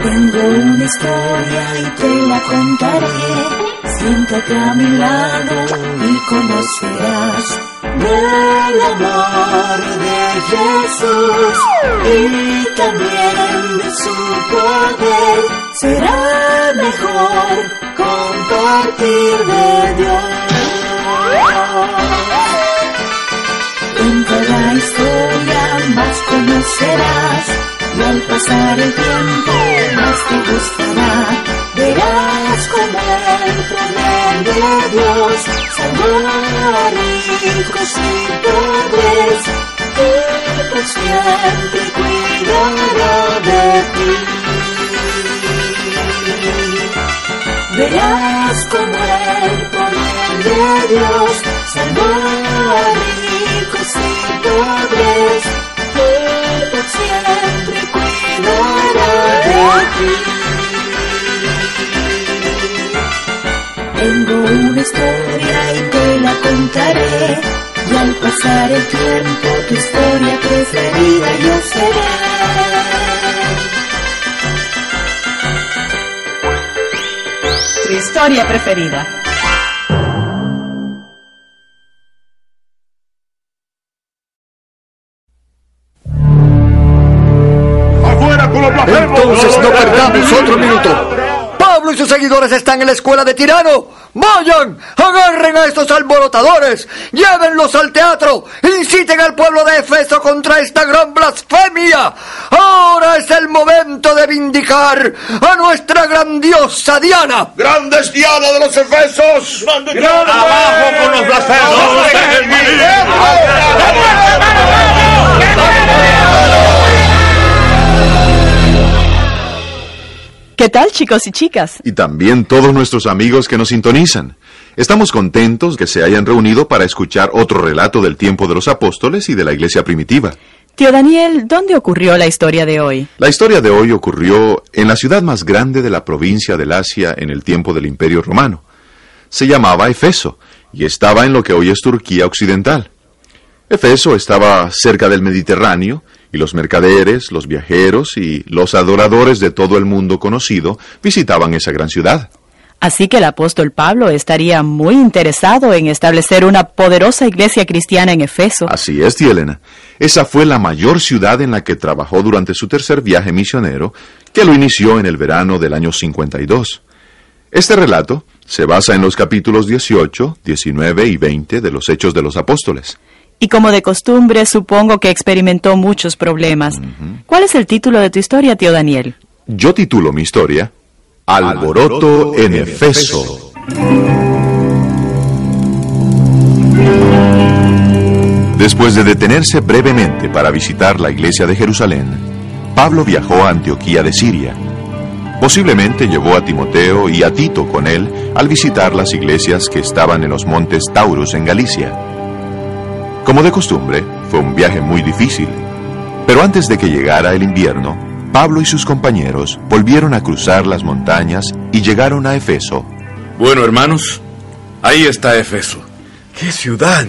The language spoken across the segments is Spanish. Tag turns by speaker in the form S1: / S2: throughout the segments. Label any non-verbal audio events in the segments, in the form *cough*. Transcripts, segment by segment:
S1: Tengo una historia y te la contaré. Siéntate a mi lado y conocerás del amor de Jesús y también de su poder. Será mejor compartir de Dios. En cada historia más conocerás y al pasar el tiempo más te gustará. Verás como el poder de Dios salvó a ricos y pobres y por siempre cuidará de ti. Verás como el poder de Dios salvó a ricos y pobres Tengo una historia y te la contaré. Y al pasar el tiempo tu historia preferida yo seré.
S2: Tu historia preferida.
S3: Entonces no perdamos otro minuto. Pablo y sus seguidores están en la escuela de Tirano. Vayan, agarren a estos alborotadores, llévenlos al teatro, inciten al pueblo de Efeso contra esta gran blasfemia. Ahora es el momento de vindicar a nuestra grandiosa Diana.
S4: ¡Grandes Diana de los Efesos!
S5: ¡Abajo con los blasfemos!
S2: ¿Qué tal, chicos y chicas?
S6: Y también todos nuestros amigos que nos sintonizan. Estamos contentos que se hayan reunido para escuchar otro relato del tiempo de los apóstoles y de la iglesia primitiva.
S2: Tío Daniel, ¿dónde ocurrió la historia de hoy?
S6: La historia de hoy ocurrió en la ciudad más grande de la provincia del Asia en el tiempo del Imperio Romano. Se llamaba Efeso y estaba en lo que hoy es Turquía Occidental. Efeso estaba cerca del Mediterráneo y los mercaderes, los viajeros y los adoradores de todo el mundo conocido visitaban esa gran ciudad.
S2: Así que el apóstol Pablo estaría muy interesado en establecer una poderosa iglesia cristiana en Efeso.
S6: Así es, tía Elena. Esa fue la mayor ciudad en la que trabajó durante su tercer viaje misionero, que lo inició en el verano del año 52. Este relato se basa en los capítulos 18, 19 y 20 de los Hechos de los Apóstoles.
S2: Y como de costumbre, supongo que experimentó muchos problemas. ¿Cuál es el título de tu historia, tío Daniel?
S6: Yo titulo mi historia Alboroto en Efeso. Después de detenerse brevemente para visitar la iglesia de Jerusalén, Pablo viajó a Antioquía de Siria. Posiblemente llevó a Timoteo y a Tito con él al visitar las iglesias que estaban en los montes Taurus en Galicia. Como de costumbre, fue un viaje muy difícil, pero antes de que llegara el invierno, Pablo y sus compañeros volvieron a cruzar las montañas y llegaron a Efeso.
S5: Bueno, hermanos, ahí está Efeso.
S3: ¡Qué ciudad!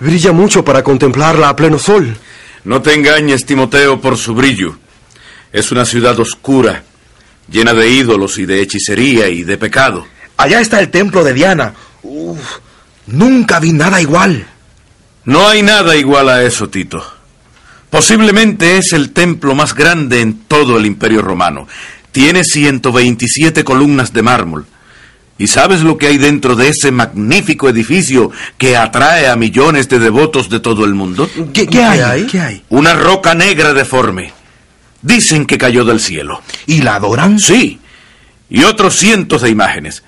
S3: Brilla mucho para contemplarla a pleno sol.
S5: No te engañes, Timoteo, por su brillo. Es una ciudad oscura, llena de ídolos y de hechicería y de pecado.
S7: Allá está el templo de Diana. Uf, nunca vi nada igual.
S5: No hay nada igual a eso, Tito. Posiblemente es el templo más grande en todo el Imperio Romano. Tiene 127 columnas de mármol ¿Y sabes lo que hay dentro de ese magnífico edificio que atrae a millones de devotos de todo el mundo?
S7: ¿Qué, qué hay? ¿Qué hay?
S5: Una roca negra deforme. Dicen que cayó del cielo.
S7: ¿Y la adoran?
S5: Sí. Y otros cientos de imágenes.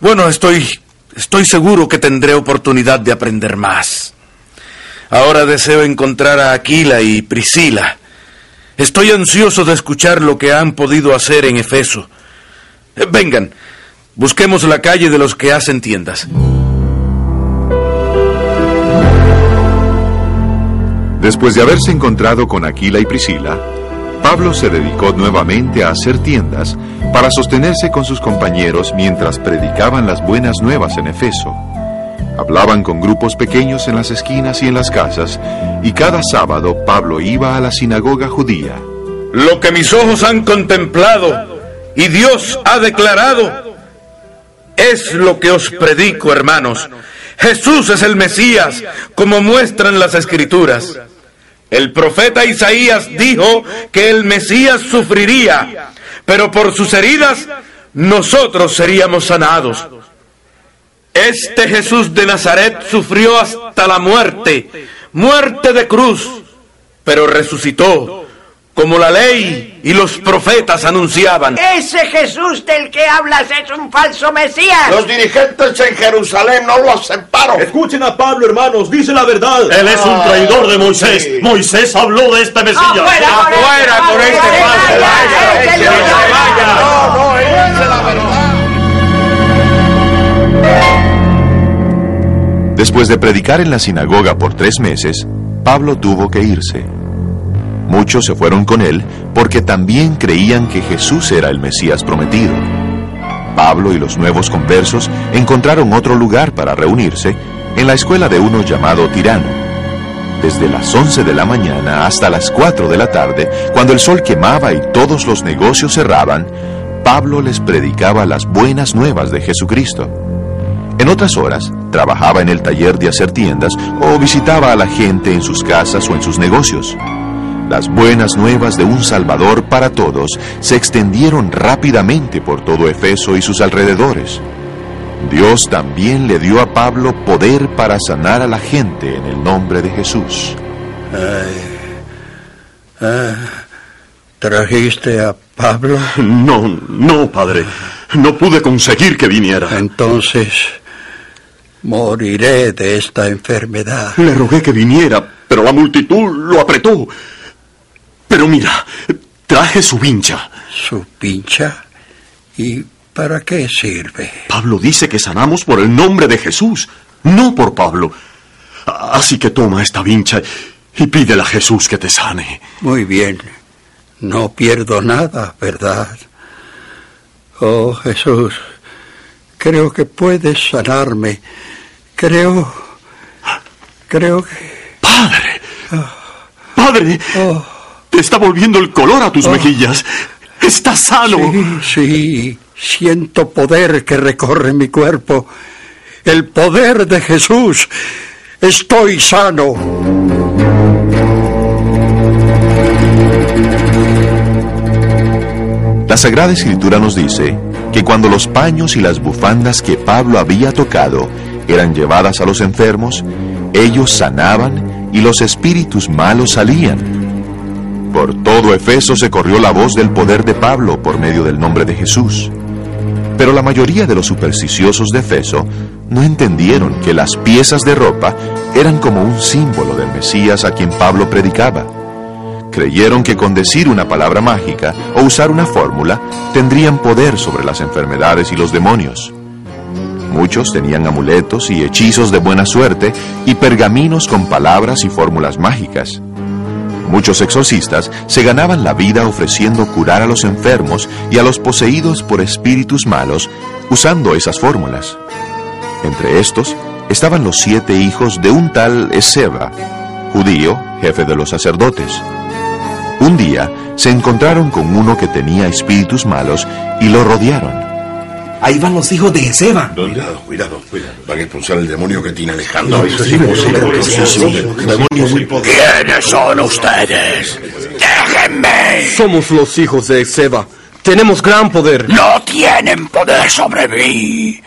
S5: Bueno, estoy estoy seguro que tendré oportunidad de aprender más. Ahora deseo encontrar a Aquila y Priscila. Estoy ansioso de escuchar lo que han podido hacer en Efeso. Eh, Vengan, busquemos la calle de los que hacen tiendas.
S6: Después de haberse encontrado con Aquila y Priscila, Pablo se dedicó nuevamente a hacer tiendas para sostenerse con sus compañeros mientras predicaban las buenas nuevas en Efeso. Hablaban con grupos pequeños en las esquinas y en las casas, y cada sábado Pablo iba a la sinagoga judía.
S5: Lo que mis ojos han contemplado y Dios ha declarado es lo que os predico, hermanos. Jesús es el Mesías, como muestran las escrituras. El profeta Isaías dijo que el Mesías sufriría, pero por sus heridas nosotros seríamos sanados. Este Jesús de Nazaret sufrió hasta la muerte, muerte de cruz, pero resucitó, como la ley y los profetas anunciaban.
S8: Ese Jesús del que hablas es un falso Mesías.
S4: Los dirigentes en Jerusalén no lo aceptaron.
S9: Escuchen a Pablo, hermanos, dice la verdad. Él es un traidor de Moisés. Moisés habló de este Mesías.
S8: ¡Afuera,
S4: ¡Afuera con este falso!
S8: vaya,
S4: ¡Que
S8: échelo,
S4: se vaya!
S8: vaya.
S4: No, no, él dice la verdad.
S6: Después de predicar en la sinagoga por tres meses, Pablo tuvo que irse. Muchos se fueron con él porque también creían que Jesús era el Mesías prometido. Pablo y los nuevos conversos encontraron otro lugar para reunirse en la escuela de uno llamado Tirano. Desde las 11 de la mañana hasta las 4 de la tarde, cuando el sol quemaba y todos los negocios cerraban, Pablo les predicaba las buenas nuevas de Jesucristo. En otras horas, trabajaba en el taller de hacer tiendas o visitaba a la gente en sus casas o en sus negocios. Las buenas nuevas de un Salvador para todos se extendieron rápidamente por todo Efeso y sus alrededores. Dios también le dio a Pablo poder para sanar a la gente en el nombre de Jesús.
S10: ¿Trajiste a Pablo?
S9: No, no, padre. No pude conseguir que viniera.
S10: Entonces, moriré de esta enfermedad.
S9: Le rogué que viniera, pero la multitud lo apretó. Pero mira, traje su vincha.
S10: ¿Su pincha? ¿Y para qué sirve?
S9: Pablo dice que sanamos por el nombre de Jesús, no por Pablo. Así que toma esta vincha y pídele a Jesús que te sane.
S10: Muy bien. No pierdo nada, ¿verdad? Oh, Jesús, creo que puedes sanarme. Creo... Creo que...
S9: Padre. Padre.
S10: Oh.
S9: Te está volviendo el color a tus
S10: Oh.
S9: mejillas. Estás sano.
S10: Sí, sí, siento poder que recorre mi cuerpo. El poder de Jesús. Estoy sano.
S6: La Sagrada Escritura nos dice que cuando los paños y las bufandas que Pablo había tocado eran llevadas a los enfermos, ellos sanaban y los espíritus malos salían. Por todo Efeso se corrió la voz del poder de Pablo por medio del nombre de Jesús. Pero la mayoría de los supersticiosos de Efeso no entendieron que las piezas de ropa eran como un símbolo del Mesías a quien Pablo predicaba. Creyeron que con decir una palabra mágica o usar una fórmula tendrían poder sobre las enfermedades y los demonios. Muchos tenían amuletos y hechizos de buena suerte y pergaminos con palabras y fórmulas mágicas. Muchos exorcistas se ganaban la vida ofreciendo curar a los enfermos y a los poseídos por espíritus malos usando esas fórmulas. Entre estos estaban los siete hijos de un tal Ezeba, judío, jefe de los sacerdotes. Un día se encontraron con uno que tenía espíritus malos y lo rodearon.
S7: Ahí van los hijos de Ezeba.
S4: Cuidado, cuidado, cuidado. Van a expulsar el demonio que tiene Alejandro.
S7: No, eso es imposible, porque es un demonio muy
S4: ¿Quiénes son ustedes? ¡Déjenme!
S11: Somos los hijos de Ezeba. tenemos gran poder.
S12: No tienen poder sobre mí.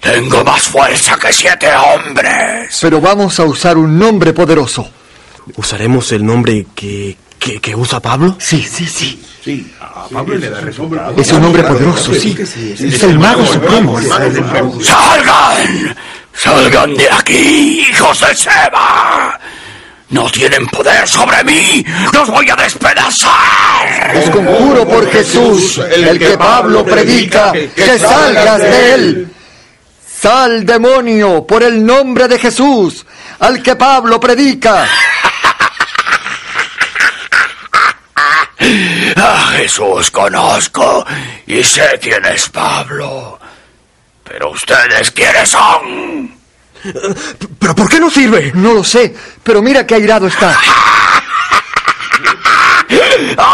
S12: Tengo más fuerza que siete hombres.
S3: Pero vamos a usar un nombre poderoso.
S11: ¿Usaremos el nombre que, que, que usa Pablo?
S3: Sí, sí, sí.
S4: Sí, a Pablo le da resultado.
S3: Es un nombre poderoso, sí. Es el mago supremo.
S12: ¡Salgan! ¡Salgan de aquí, hijos de Seba! No tienen poder sobre mí. ¡Los voy a despedazar!
S3: Os conjuro por Jesús, el que Pablo predica, que salgas de él. Sal, demonio, por el nombre de Jesús, al que Pablo predica. *laughs*
S12: Jesús conozco y sé quién es Pablo. Pero ustedes quiénes son.
S11: ¿Pero por qué no sirve?
S3: No lo sé, pero mira qué airado está. *laughs*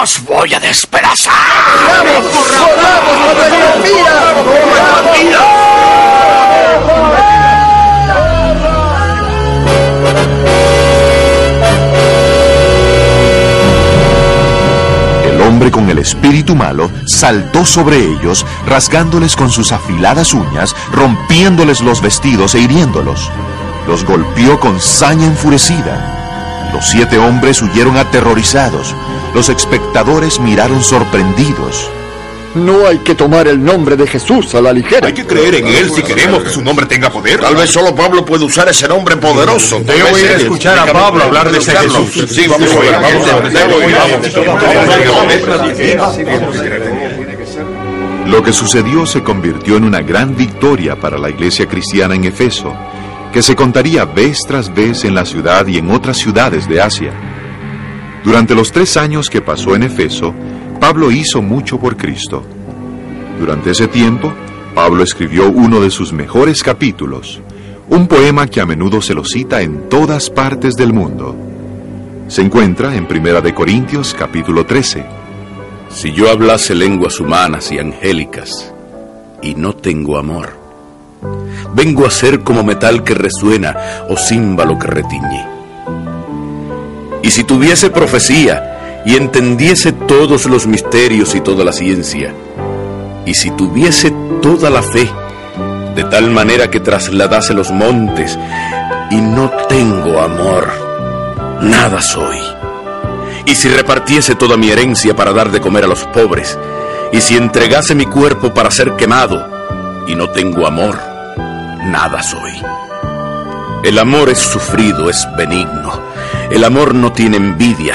S12: ¡Os voy a despedazar!
S3: ¡Vamos! ¡Corramos, mira!
S6: El hombre con el espíritu malo saltó sobre ellos, rasgándoles con sus afiladas uñas, rompiéndoles los vestidos e hiriéndolos. Los golpeó con saña enfurecida. Los siete hombres huyeron aterrorizados. Los espectadores miraron sorprendidos.
S3: No hay que tomar el nombre de Jesús a la ligera.
S4: Hay que creer en él si queremos que su nombre tenga poder.
S13: Tal vez solo Pablo puede usar ese nombre poderoso.
S4: Debo ir a escuchar a Pablo hablar de ese Jesús.
S13: Sí, vamos a ver. Vamos a ir,
S6: Lo que sucedió se convirtió en una gran victoria para la iglesia cristiana en Efeso, que se contaría vez tras vez en la ciudad y en otras ciudades de Asia. Durante los tres años que pasó en Efeso, Pablo hizo mucho por Cristo. Durante ese tiempo, Pablo escribió uno de sus mejores capítulos, un poema que a menudo se lo cita en todas partes del mundo. Se encuentra en Primera de Corintios capítulo 13.
S5: Si yo hablase lenguas humanas y angélicas y no tengo amor, vengo a ser como metal que resuena o címbalo que retiñe. Y si tuviese profecía y entendiese todos los misterios y toda la ciencia, y si tuviese toda la fe, de tal manera que trasladase los montes, y no tengo amor, nada soy. Y si repartiese toda mi herencia para dar de comer a los pobres, y si entregase mi cuerpo para ser quemado, y no tengo amor, nada soy. El amor es sufrido, es benigno. El amor no tiene envidia.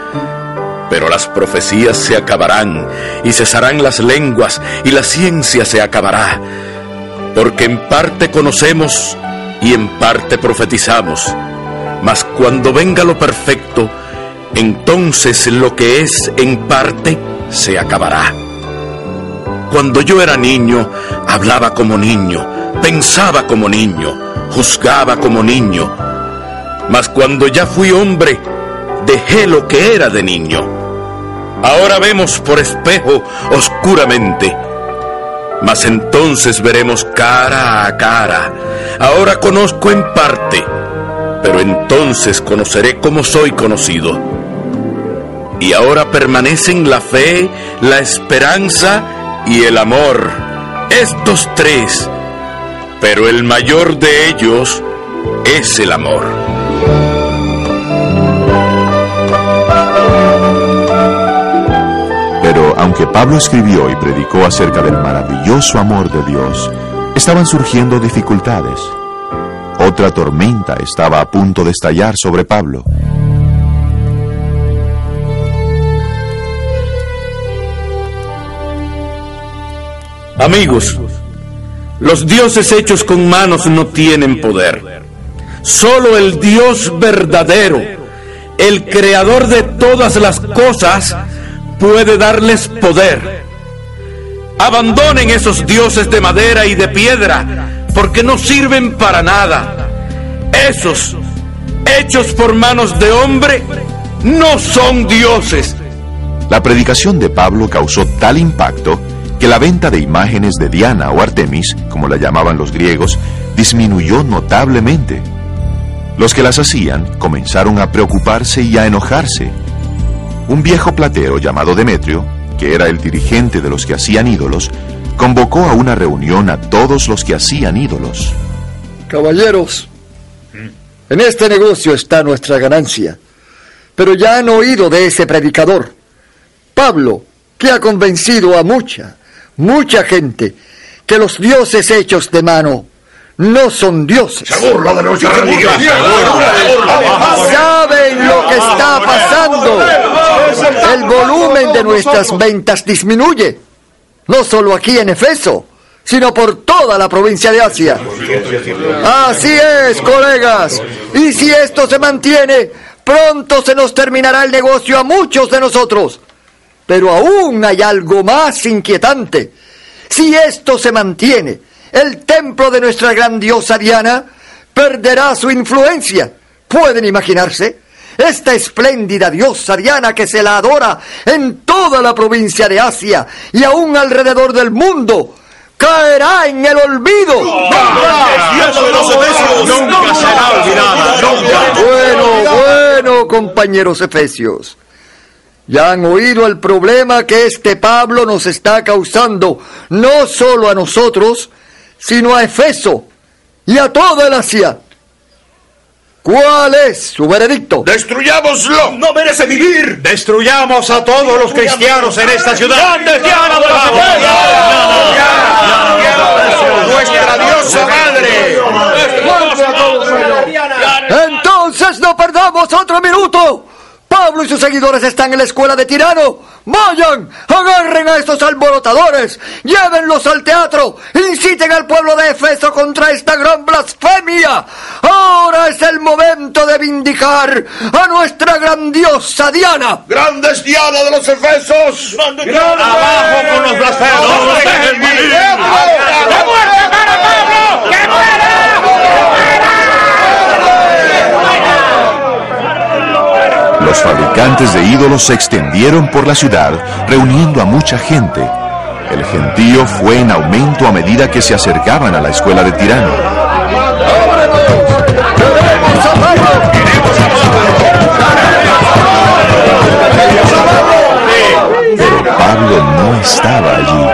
S5: Pero las profecías se acabarán y cesarán las lenguas y la ciencia se acabará. Porque en parte conocemos y en parte profetizamos. Mas cuando venga lo perfecto, entonces lo que es en parte se acabará. Cuando yo era niño, hablaba como niño, pensaba como niño, juzgaba como niño. Mas cuando ya fui hombre, dejé lo que era de niño. Ahora vemos por espejo oscuramente, mas entonces veremos cara a cara. Ahora conozco en parte, pero entonces conoceré como soy conocido. Y ahora permanecen la fe, la esperanza y el amor, estos tres, pero el mayor de ellos es el amor.
S6: Aunque Pablo escribió y predicó acerca del maravilloso amor de Dios, estaban surgiendo dificultades. Otra tormenta estaba a punto de estallar sobre Pablo.
S5: Amigos, los dioses hechos con manos no tienen poder. Solo el Dios verdadero, el creador de todas las cosas, puede darles poder. Abandonen esos dioses de madera y de piedra, porque no sirven para nada. Esos, hechos por manos de hombre, no son dioses.
S6: La predicación de Pablo causó tal impacto que la venta de imágenes de Diana o Artemis, como la llamaban los griegos, disminuyó notablemente. Los que las hacían comenzaron a preocuparse y a enojarse. Un viejo platero llamado Demetrio, que era el dirigente de los que hacían ídolos, convocó a una reunión a todos los que hacían ídolos.
S3: Caballeros, en este negocio está nuestra ganancia. Pero ya han oído de ese predicador, Pablo, que ha convencido a mucha, mucha gente que los dioses hechos de mano no son dioses.
S13: Se burla de nuestra religión.
S3: ¿Saben lo que está pasando? El volumen de nuestras ventas disminuye. No solo aquí en Efeso, sino por toda la provincia de Asia. Así es, colegas. Y si esto se mantiene, pronto se nos terminará el negocio a muchos de nosotros. Pero aún hay algo más inquietante. Si esto se mantiene, el templo de nuestra grandiosa Diana perderá su influencia. ¿Pueden imaginarse? Esta espléndida diosa Diana que se la adora en toda la provincia de Asia y aún alrededor del mundo, caerá en el olvido.
S13: Nunca será olvidada, nunca.
S3: Bueno, bueno, compañeros efesios. Ya han oído el problema que este Pablo nos está causando, no solo a nosotros, sino a Efeso y a toda el Asia. ¿Cuál es su veredicto?
S13: ¡Destruyámoslo!
S12: ¡No merece vivir!
S14: Destruyamos a todos los cristianos en esta ciudad.
S12: ¡Grandes Diana de los
S13: ¡Nuestra diosa madre!
S3: Sus seguidores están en la escuela de tirano. Vayan, agarren a estos alborotadores, llévenlos al teatro, inciten al pueblo de Efeso contra esta gran blasfemia. Ahora es el momento de vindicar a nuestra grandiosa Diana.
S13: ¡Grandes Diana de los Efesos!
S14: ¡Abajo con los blasfemos!
S12: ¡Que muerte para Pablo! ¡Que muera!
S6: Los fabricantes de ídolos se extendieron por la ciudad, reuniendo a mucha gente. El gentío fue en aumento a medida que se acercaban a la escuela de tirano. Pero Pablo no estaba allí.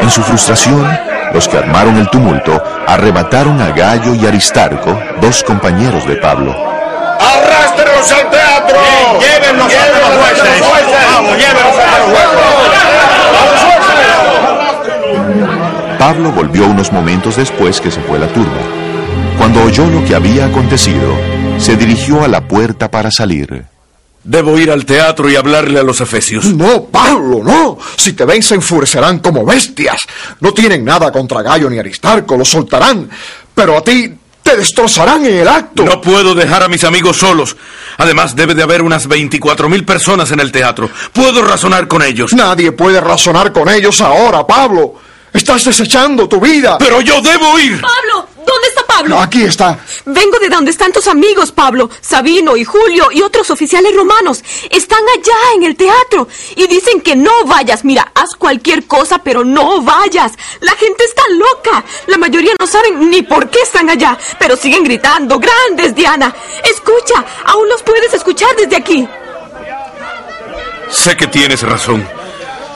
S6: En su frustración, los que armaron el tumulto arrebataron a Gallo y Aristarco, dos compañeros de Pablo.
S13: ¡Arrástrenos al teatro!
S14: ¡Llévenlos a los jueces! ¡Vamos, llévenlos a los jueces!
S6: Pablo volvió unos momentos después que se fue la turba. Cuando oyó lo que había acontecido, se dirigió a la puerta para salir.
S5: Debo ir al teatro y hablarle a los efesios.
S10: No, Pablo, no. Si te ven se enfurecerán como bestias. No tienen nada contra Gallo ni Aristarco, los soltarán. Pero a ti te destrozarán en el acto.
S5: No puedo dejar a mis amigos solos. Además, debe de haber unas 24 mil personas en el teatro. Puedo razonar con ellos.
S10: Nadie puede razonar con ellos ahora, Pablo. Estás desechando tu vida.
S5: Pero yo debo ir.
S15: Pablo, ¿dónde está Pablo?
S10: Aquí está.
S15: Vengo de donde están tus amigos, Pablo, Sabino y Julio y otros oficiales romanos. Están allá en el teatro y dicen que no vayas. Mira, haz cualquier cosa, pero no vayas. La gente está loca. La mayoría no saben ni por qué están allá, pero siguen gritando. Grandes, Diana. Escucha, aún los puedes escuchar desde aquí.
S5: Sé que tienes razón.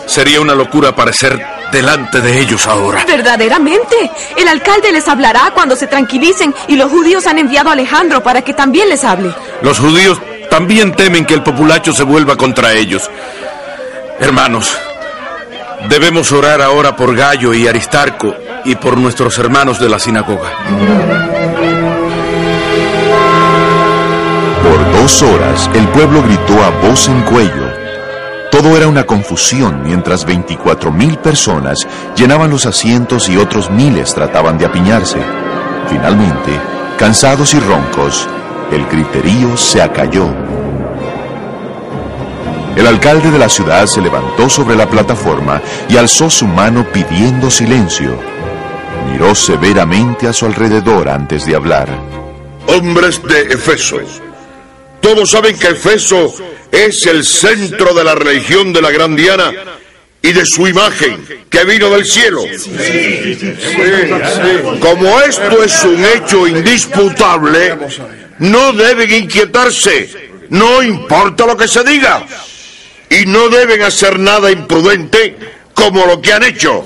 S5: Sería una locura aparecer delante de ellos ahora.
S15: Verdaderamente. El alcalde les hablará cuando se tranquilicen y los judíos han enviado a Alejandro para que también les hable.
S5: Los judíos también temen que el populacho se vuelva contra ellos. Hermanos, debemos orar ahora por Gallo y Aristarco y por nuestros hermanos de la sinagoga.
S6: Por dos horas el pueblo gritó a voz en cuello. Todo era una confusión mientras 24 mil personas llenaban los asientos y otros miles trataban de apiñarse. Finalmente, cansados y roncos, el griterío se acalló. El alcalde de la ciudad se levantó sobre la plataforma y alzó su mano pidiendo silencio. miró severamente a su alrededor antes de hablar.
S13: Hombres de Efeso, todos saben que Efeso es el centro de la religión de la gran Diana y de su imagen que vino del cielo. Como esto es un hecho indisputable, no deben inquietarse, no importa lo que se diga, y no deben hacer nada imprudente como lo que han hecho.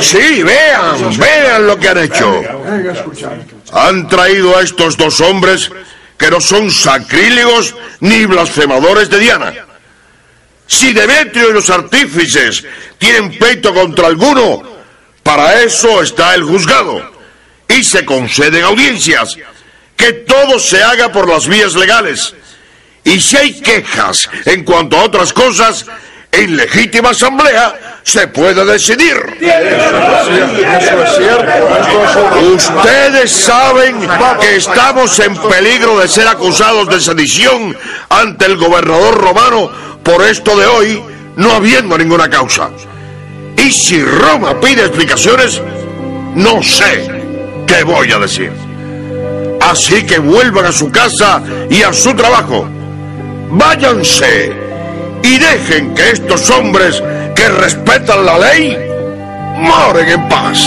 S13: Sí, vean, vean lo que han hecho. Han traído a estos dos hombres que no son sacrílegos ni blasfemadores de Diana. Si Demetrio y los artífices tienen pleito contra alguno, para eso está el juzgado. Y se conceden audiencias. Que todo se haga por las vías legales. Y si hay quejas en cuanto a otras cosas, en legítima asamblea se puede decidir. Ustedes saben que estamos en peligro de ser acusados de sedición ante el gobernador romano por esto de hoy, no habiendo ninguna causa. Y si Roma pide explicaciones, no sé qué voy a decir. Así que vuelvan a su casa y a su trabajo. Váyanse y dejen que estos hombres que respetan la ley moren en paz.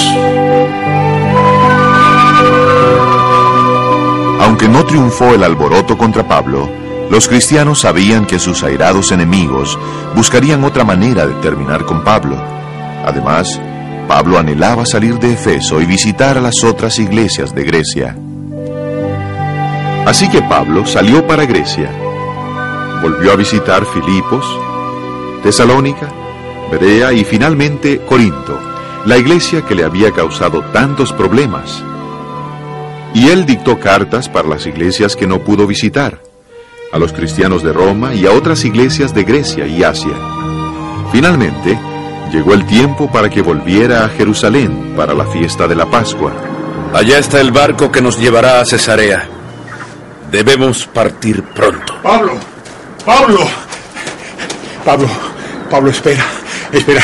S6: Aunque no triunfó el alboroto contra Pablo, los cristianos sabían que sus airados enemigos buscarían otra manera de terminar con Pablo. Además, Pablo anhelaba salir de Efeso y visitar a las otras iglesias de Grecia. Así que Pablo salió para Grecia. Volvió a visitar Filipos, Tesalónica, Berea y finalmente Corinto, la iglesia que le había causado tantos problemas. Y él dictó cartas para las iglesias que no pudo visitar, a los cristianos de Roma y a otras iglesias de Grecia y Asia. Finalmente, llegó el tiempo para que volviera a Jerusalén para la fiesta de la Pascua.
S5: Allá está el barco que nos llevará a Cesarea. Debemos partir pronto.
S16: Pablo, Pablo, Pablo, Pablo, espera, espera.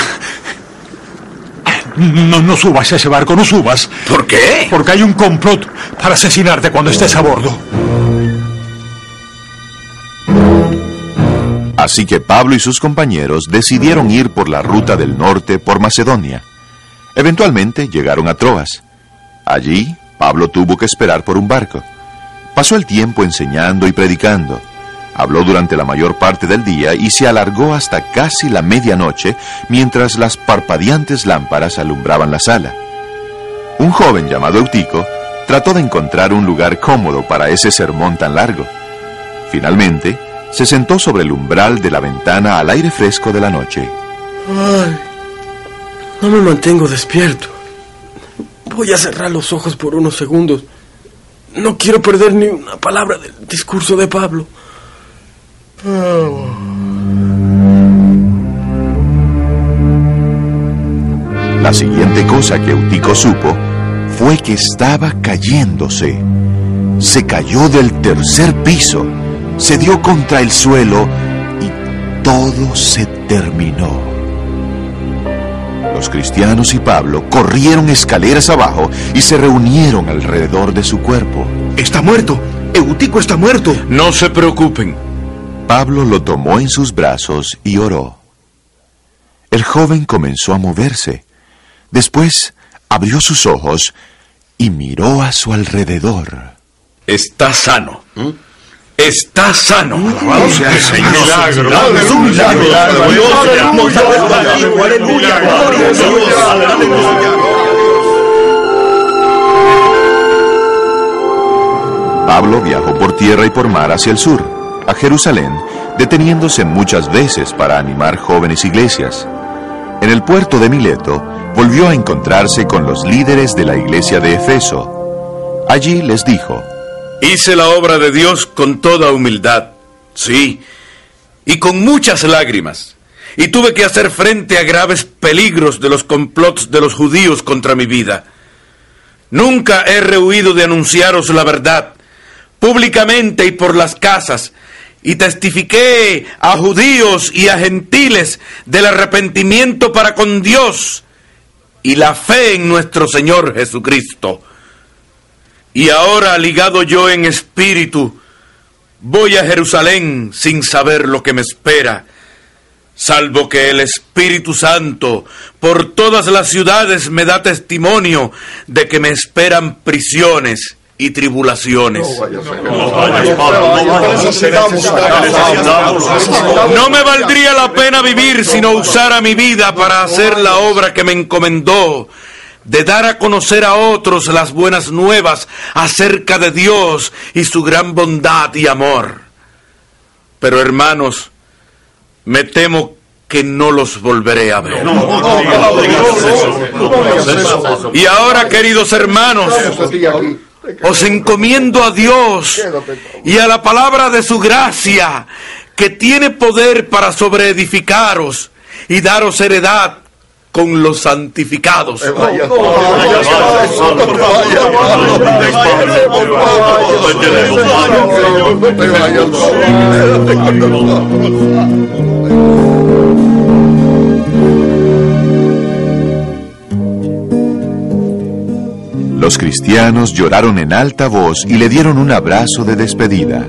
S16: No, no subas a ese barco, no subas.
S5: ¿Por qué?
S16: Porque hay un complot para asesinarte cuando estés a bordo.
S6: Así que Pablo y sus compañeros decidieron ir por la ruta del norte por Macedonia. Eventualmente llegaron a Troas. Allí, Pablo tuvo que esperar por un barco. Pasó el tiempo enseñando y predicando. Habló durante la mayor parte del día y se alargó hasta casi la medianoche mientras las parpadeantes lámparas alumbraban la sala. Un joven llamado Eutico trató de encontrar un lugar cómodo para ese sermón tan largo. Finalmente, se sentó sobre el umbral de la ventana al aire fresco de la noche.
S11: Ay, no me mantengo despierto. Voy a cerrar los ojos por unos segundos. No quiero perder ni una palabra del discurso de Pablo.
S6: La siguiente cosa que Eutico supo fue que estaba cayéndose. Se cayó del tercer piso, se dio contra el suelo y todo se terminó. Los cristianos y Pablo corrieron escaleras abajo y se reunieron alrededor de su cuerpo.
S7: Está muerto. Eutico está muerto.
S5: No se preocupen.
S6: Pablo lo tomó en sus brazos y oró. El joven comenzó a moverse. Después abrió sus ojos y miró a su alrededor.
S5: Está sano. Está sano.
S6: Pablo viajó por tierra y por mar hacia el sur, a Jerusalén, deteniéndose muchas veces para animar jóvenes iglesias. En el puerto de Mileto, volvió a encontrarse con los líderes de la iglesia de Efeso. Allí les dijo,
S5: Hice la obra de Dios con toda humildad, sí, y con muchas lágrimas, y tuve que hacer frente a graves peligros de los complots de los judíos contra mi vida. Nunca he rehuido de anunciaros la verdad, públicamente y por las casas, y testifiqué a judíos y a gentiles del arrepentimiento para con Dios y la fe en nuestro Señor Jesucristo. Y ahora, ligado yo en espíritu, voy a Jerusalén sin saber lo que me espera, salvo que el Espíritu Santo por todas las ciudades me da testimonio de que me esperan prisiones y tribulaciones. No me valdría la pena vivir si no usara mi vida para hacer la obra que me encomendó, de dar a conocer a otros las buenas nuevas acerca de Dios y su gran bondad y amor. Pero hermanos, me temo que no los volveré a ver. Y ahora, queridos hermanos, os encomiendo a Dios y a la palabra de su gracia, que tiene poder para sobreedificaros y daros heredad con los santificados.
S6: Los cristianos lloraron en alta voz y le dieron un abrazo de despedida.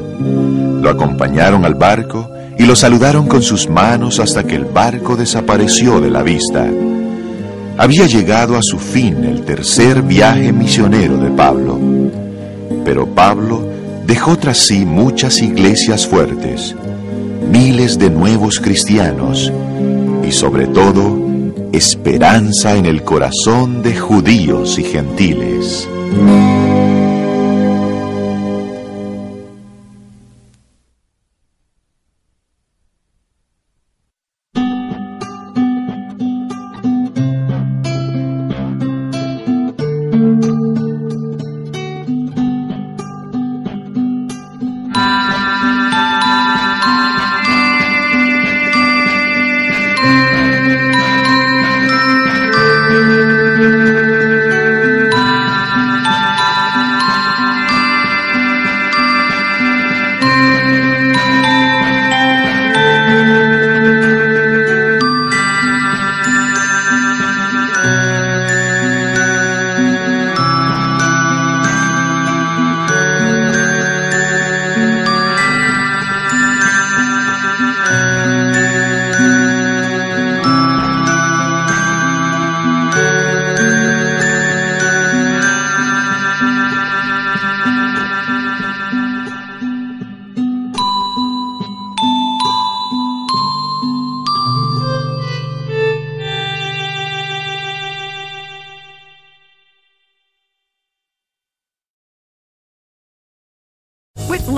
S6: Lo acompañaron al barco y lo saludaron con sus manos hasta que el barco desapareció de la vista. Había llegado a su fin el tercer viaje misionero de Pablo. Pero Pablo dejó tras sí muchas iglesias fuertes, miles de nuevos cristianos y sobre todo esperanza en el corazón de judíos y gentiles.